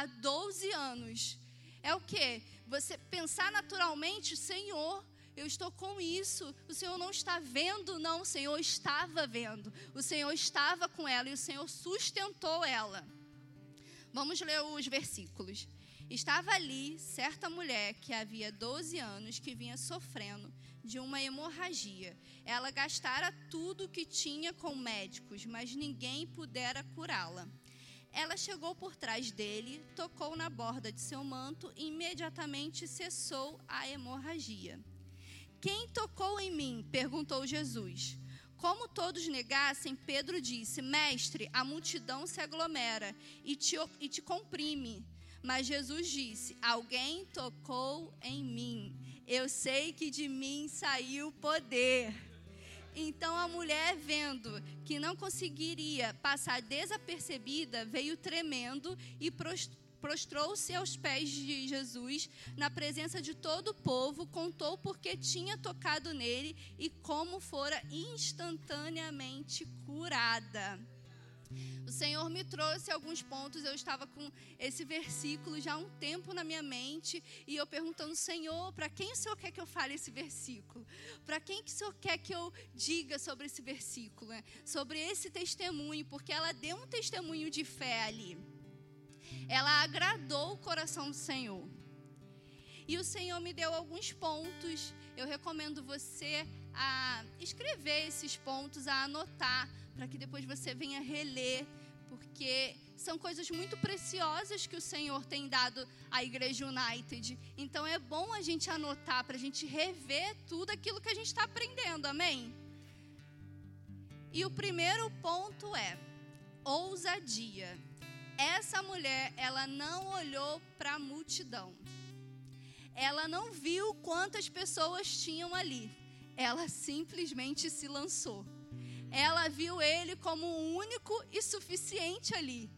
há 12 anos. É o que? Você pensar naturalmente, Senhor, eu estou com isso. O Senhor não está vendo, não. O Senhor estava vendo. O Senhor estava com ela e o Senhor sustentou ela. Vamos ler os versículos. Estava ali certa mulher que havia 12 anos que vinha sofrendo de uma hemorragia. Ela gastara tudo que tinha com médicos, mas ninguém pudera curá-la. Ela chegou por trás dele, tocou na borda de seu manto e imediatamente cessou a hemorragia. Quem tocou em mim? perguntou Jesus. Como todos negassem, Pedro disse: Mestre, a multidão se aglomera e te, e te comprime. Mas Jesus disse: Alguém tocou em mim. Eu sei que de mim saiu poder. Então a mulher, vendo que não conseguiria passar desapercebida, veio tremendo e prostrou-se aos pés de Jesus, na presença de todo o povo, contou porque tinha tocado nele e como fora instantaneamente curada. O Senhor me trouxe alguns pontos, eu estava com esse versículo já há um tempo na minha mente, e eu perguntando, Senhor, para quem o Senhor quer que eu fale esse versículo? Para quem que o Senhor quer que eu diga sobre esse versículo? Né? Sobre esse testemunho, porque ela deu um testemunho de fé ali ela agradou o coração do Senhor. E o Senhor me deu alguns pontos. Eu recomendo você a escrever esses pontos, a anotar, para que depois você venha reler, porque são coisas muito preciosas que o Senhor tem dado à Igreja United. Então é bom a gente anotar para a gente rever tudo aquilo que a gente está aprendendo, amém? E o primeiro ponto é ousadia essa mulher, ela não olhou para a multidão. Ela não viu quantas pessoas tinham ali. Ela simplesmente se lançou. Ela viu ele como o único e suficiente ali.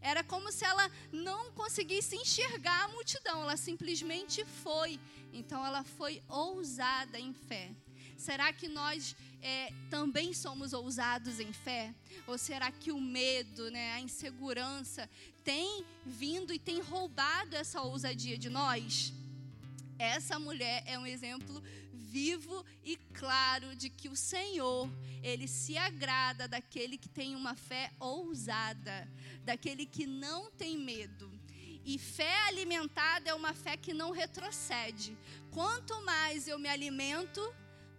Era como se ela não conseguisse enxergar a multidão, ela simplesmente foi. Então ela foi ousada em fé. Será que nós é, também somos ousados em fé? Ou será que o medo, né, a insegurança tem vindo e tem roubado essa ousadia de nós? Essa mulher é um exemplo vivo e claro de que o Senhor, ele se agrada daquele que tem uma fé ousada, daquele que não tem medo. E fé alimentada é uma fé que não retrocede. Quanto mais eu me alimento,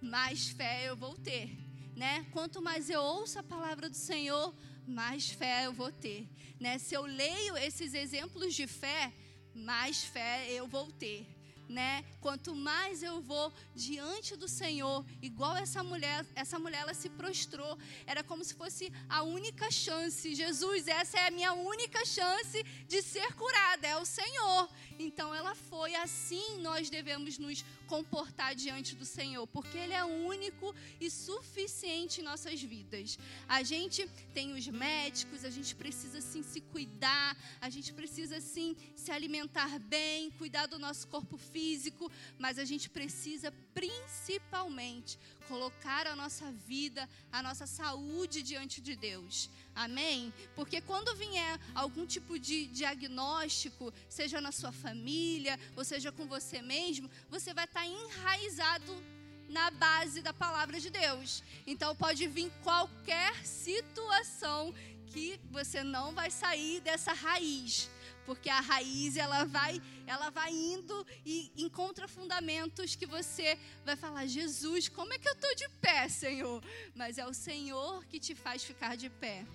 mais fé eu vou ter, né? Quanto mais eu ouço a palavra do Senhor, mais fé eu vou ter, né? Se eu leio esses exemplos de fé, mais fé eu vou ter né? Quanto mais eu vou diante do Senhor, igual essa mulher, essa mulher ela se prostrou, era como se fosse a única chance. Jesus, essa é a minha única chance de ser curada, é o Senhor. Então ela foi assim, nós devemos nos comportar diante do Senhor, porque ele é único e suficiente em nossas vidas. A gente tem os médicos, a gente precisa sim se cuidar, a gente precisa sim se alimentar bem, cuidar do nosso corpo físico físico, mas a gente precisa principalmente colocar a nossa vida, a nossa saúde diante de Deus. Amém? Porque quando vier algum tipo de diagnóstico, seja na sua família, ou seja com você mesmo, você vai estar enraizado na base da palavra de Deus. Então pode vir qualquer situação que você não vai sair dessa raiz porque a raiz ela vai, ela vai indo e encontra fundamentos que você vai falar: Jesus, como é que eu estou de pé, Senhor? Mas é o Senhor que te faz ficar de pé.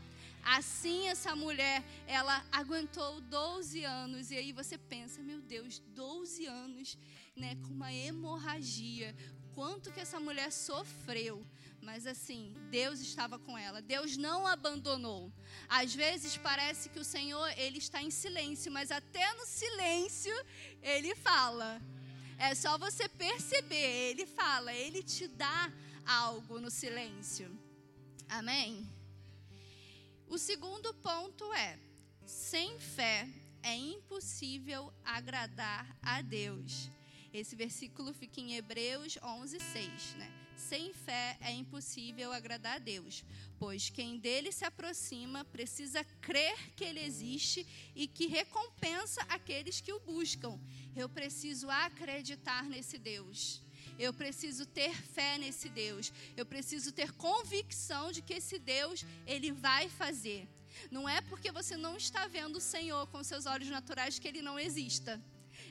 Assim essa mulher, ela aguentou 12 anos e aí você pensa, meu Deus, 12 anos, né, com uma hemorragia. Quanto que essa mulher sofreu? Mas assim, Deus estava com ela. Deus não abandonou. Às vezes parece que o Senhor, ele está em silêncio, mas até no silêncio ele fala. É só você perceber, ele fala, ele te dá algo no silêncio. Amém. O segundo ponto é: sem fé é impossível agradar a Deus. Esse versículo fica em Hebreus 11, 6, né? Sem fé é impossível agradar a Deus, pois quem dele se aproxima precisa crer que ele existe e que recompensa aqueles que o buscam. Eu preciso acreditar nesse Deus. Eu preciso ter fé nesse Deus. Eu preciso ter convicção de que esse Deus, ele vai fazer. Não é porque você não está vendo o Senhor com seus olhos naturais que ele não exista.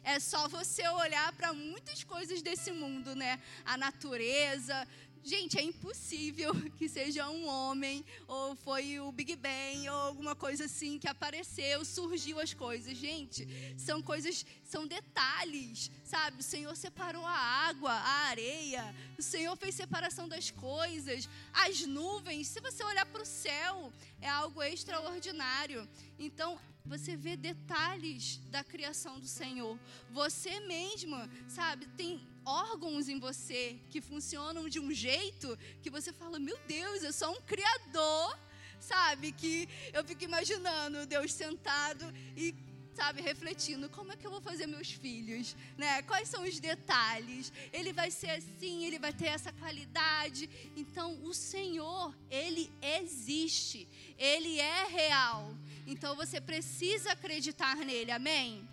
É só você olhar para muitas coisas desse mundo, né? A natureza, Gente, é impossível que seja um homem, ou foi o Big Bang, ou alguma coisa assim que apareceu, surgiu as coisas. Gente, são coisas, são detalhes, sabe? O Senhor separou a água, a areia, o Senhor fez separação das coisas, as nuvens. Se você olhar para o céu, é algo extraordinário. Então, você vê detalhes da criação do Senhor. Você mesma, sabe, tem órgãos em você que funcionam de um jeito que você fala: Meu Deus, eu sou um criador, sabe? Que eu fico imaginando Deus sentado e sabe, refletindo como é que eu vou fazer meus filhos, né? Quais são os detalhes? Ele vai ser assim, ele vai ter essa qualidade. Então, o Senhor, ele existe. Ele é real. Então você precisa acreditar nele. Amém.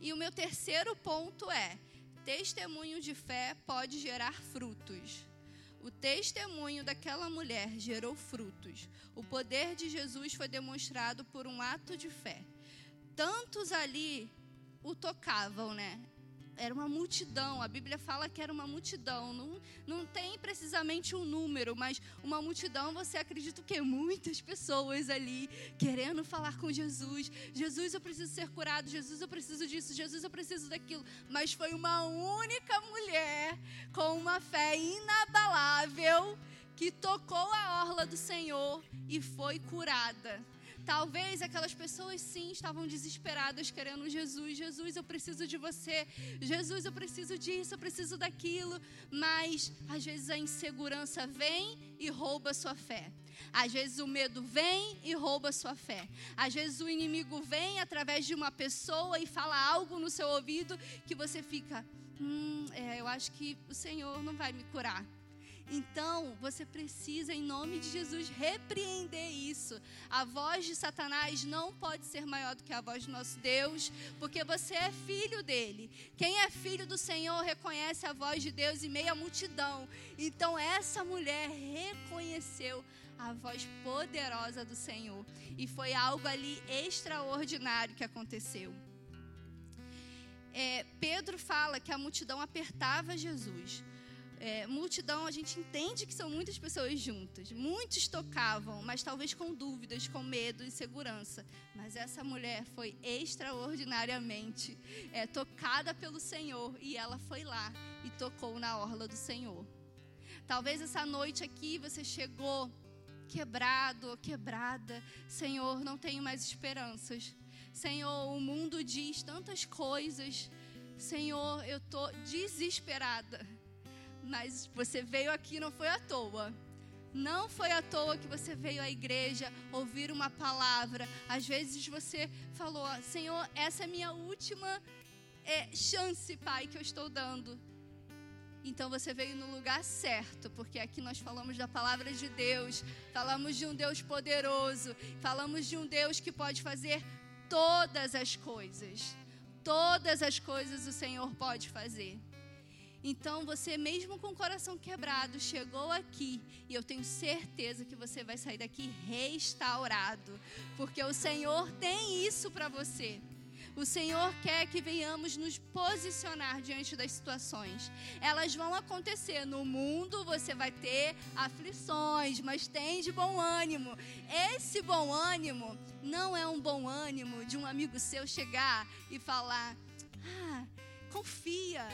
E o meu terceiro ponto é: testemunho de fé pode gerar frutos. O testemunho daquela mulher gerou frutos. O poder de Jesus foi demonstrado por um ato de fé. Tantos ali o tocavam, né? Era uma multidão. A Bíblia fala que era uma multidão. Não, não tem precisamente um número, mas uma multidão, você acredita que muitas pessoas ali querendo falar com Jesus. Jesus, eu preciso ser curado. Jesus, eu preciso disso. Jesus, eu preciso daquilo. Mas foi uma única mulher com uma fé inabalável que tocou a orla do Senhor e foi curada. Talvez aquelas pessoas sim estavam desesperadas querendo Jesus. Jesus, eu preciso de você. Jesus, eu preciso disso, eu preciso daquilo. Mas às vezes a insegurança vem e rouba sua fé. Às vezes o medo vem e rouba sua fé. Às vezes o inimigo vem através de uma pessoa e fala algo no seu ouvido que você fica, hum, é, eu acho que o Senhor não vai me curar. Então, você precisa, em nome de Jesus, repreender isso. A voz de Satanás não pode ser maior do que a voz do nosso Deus, porque você é filho dele. Quem é filho do Senhor reconhece a voz de Deus em meio à multidão. Então, essa mulher reconheceu a voz poderosa do Senhor. E foi algo ali extraordinário que aconteceu. É, Pedro fala que a multidão apertava Jesus é, multidão, a gente entende que são muitas pessoas juntas. Muitos tocavam, mas talvez com dúvidas, com medo, insegurança. Mas essa mulher foi extraordinariamente é, tocada pelo Senhor e ela foi lá e tocou na orla do Senhor. Talvez essa noite aqui você chegou quebrado ou quebrada. Senhor, não tenho mais esperanças. Senhor, o mundo diz tantas coisas. Senhor, eu estou desesperada mas você veio aqui não foi à toa. Não foi à toa que você veio à igreja ouvir uma palavra. Às vezes você falou: Senhor, essa é minha última é, chance, Pai, que eu estou dando. Então você veio no lugar certo, porque aqui nós falamos da palavra de Deus, falamos de um Deus poderoso, falamos de um Deus que pode fazer todas as coisas. Todas as coisas o Senhor pode fazer. Então você, mesmo com o coração quebrado, chegou aqui e eu tenho certeza que você vai sair daqui restaurado, porque o Senhor tem isso para você. O Senhor quer que venhamos nos posicionar diante das situações. Elas vão acontecer. No mundo você vai ter aflições, mas tem de bom ânimo. Esse bom ânimo não é um bom ânimo de um amigo seu chegar e falar: ah, confia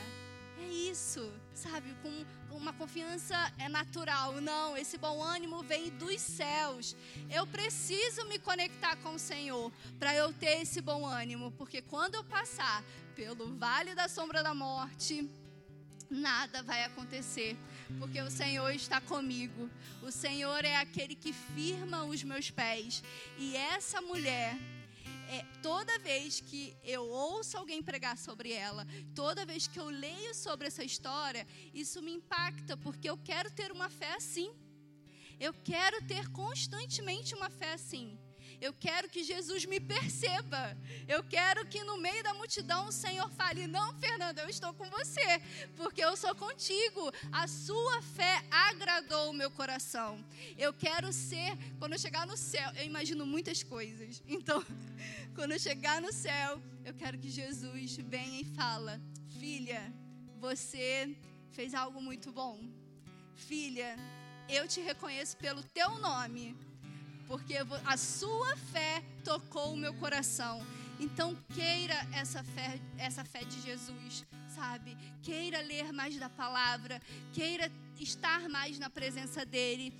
é isso, sabe? Com, uma confiança é natural. Não, esse bom ânimo vem dos céus. Eu preciso me conectar com o Senhor para eu ter esse bom ânimo, porque quando eu passar pelo vale da sombra da morte, nada vai acontecer, porque o Senhor está comigo. O Senhor é aquele que firma os meus pés. E essa mulher, é, toda vez que eu ouço alguém pregar sobre ela, toda vez que eu leio sobre essa história, isso me impacta, porque eu quero ter uma fé assim. Eu quero ter constantemente uma fé assim. Eu quero que Jesus me perceba. Eu quero que no meio da multidão o Senhor fale: Não, Fernanda, eu estou com você, porque eu sou contigo. A sua fé agradou o meu coração. Eu quero ser, quando eu chegar no céu, eu imagino muitas coisas. Então, quando eu chegar no céu, eu quero que Jesus venha e fala: Filha, você fez algo muito bom. Filha, eu te reconheço pelo teu nome porque a sua fé tocou o meu coração. Então queira essa fé, essa fé de Jesus, sabe? Queira ler mais da palavra, queira estar mais na presença dele.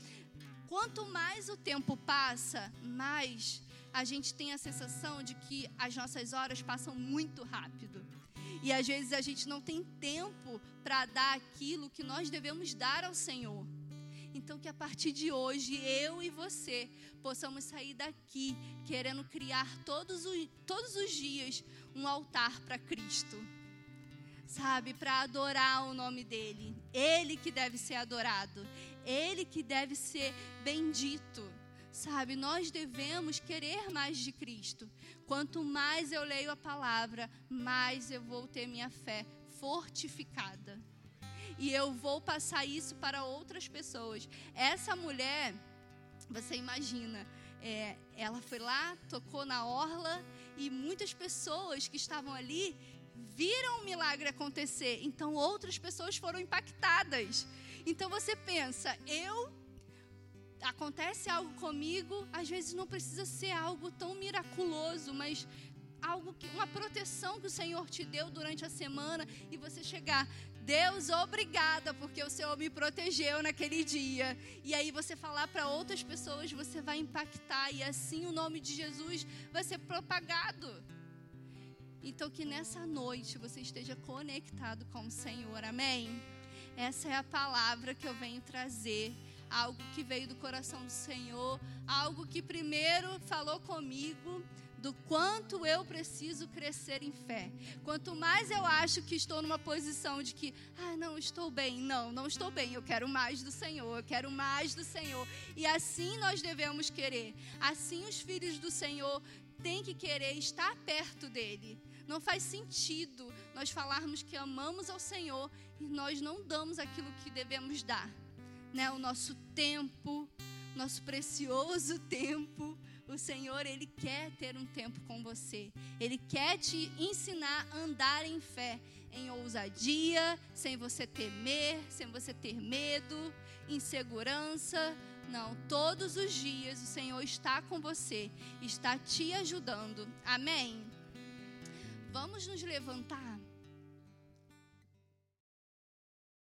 Quanto mais o tempo passa, mais a gente tem a sensação de que as nossas horas passam muito rápido. E às vezes a gente não tem tempo para dar aquilo que nós devemos dar ao Senhor. Então, que a partir de hoje, eu e você possamos sair daqui querendo criar todos os, todos os dias um altar para Cristo. Sabe, para adorar o nome dEle. Ele que deve ser adorado. Ele que deve ser bendito. Sabe, nós devemos querer mais de Cristo. Quanto mais eu leio a palavra, mais eu vou ter minha fé fortificada e eu vou passar isso para outras pessoas. Essa mulher, você imagina, é, ela foi lá, tocou na orla e muitas pessoas que estavam ali viram o milagre acontecer. Então outras pessoas foram impactadas. Então você pensa, eu acontece algo comigo, às vezes não precisa ser algo tão miraculoso, mas algo que uma proteção que o Senhor te deu durante a semana e você chegar, Deus, obrigada, porque o Senhor me protegeu naquele dia. E aí você falar para outras pessoas, você vai impactar e assim o nome de Jesus vai ser propagado. Então que nessa noite você esteja conectado com o Senhor. Amém. Essa é a palavra que eu venho trazer algo que veio do coração do Senhor, algo que primeiro falou comigo do quanto eu preciso crescer em fé. Quanto mais eu acho que estou numa posição de que, ah, não, estou bem. Não, não estou bem. Eu quero mais do Senhor. Eu quero mais do Senhor. E assim nós devemos querer. Assim os filhos do Senhor têm que querer estar perto dele. Não faz sentido nós falarmos que amamos ao Senhor e nós não damos aquilo que devemos dar. Né? O nosso tempo, nosso precioso tempo o Senhor, Ele quer ter um tempo com você. Ele quer te ensinar a andar em fé, em ousadia, sem você temer, sem você ter medo, insegurança. Não, todos os dias o Senhor está com você, está te ajudando. Amém? Vamos nos levantar.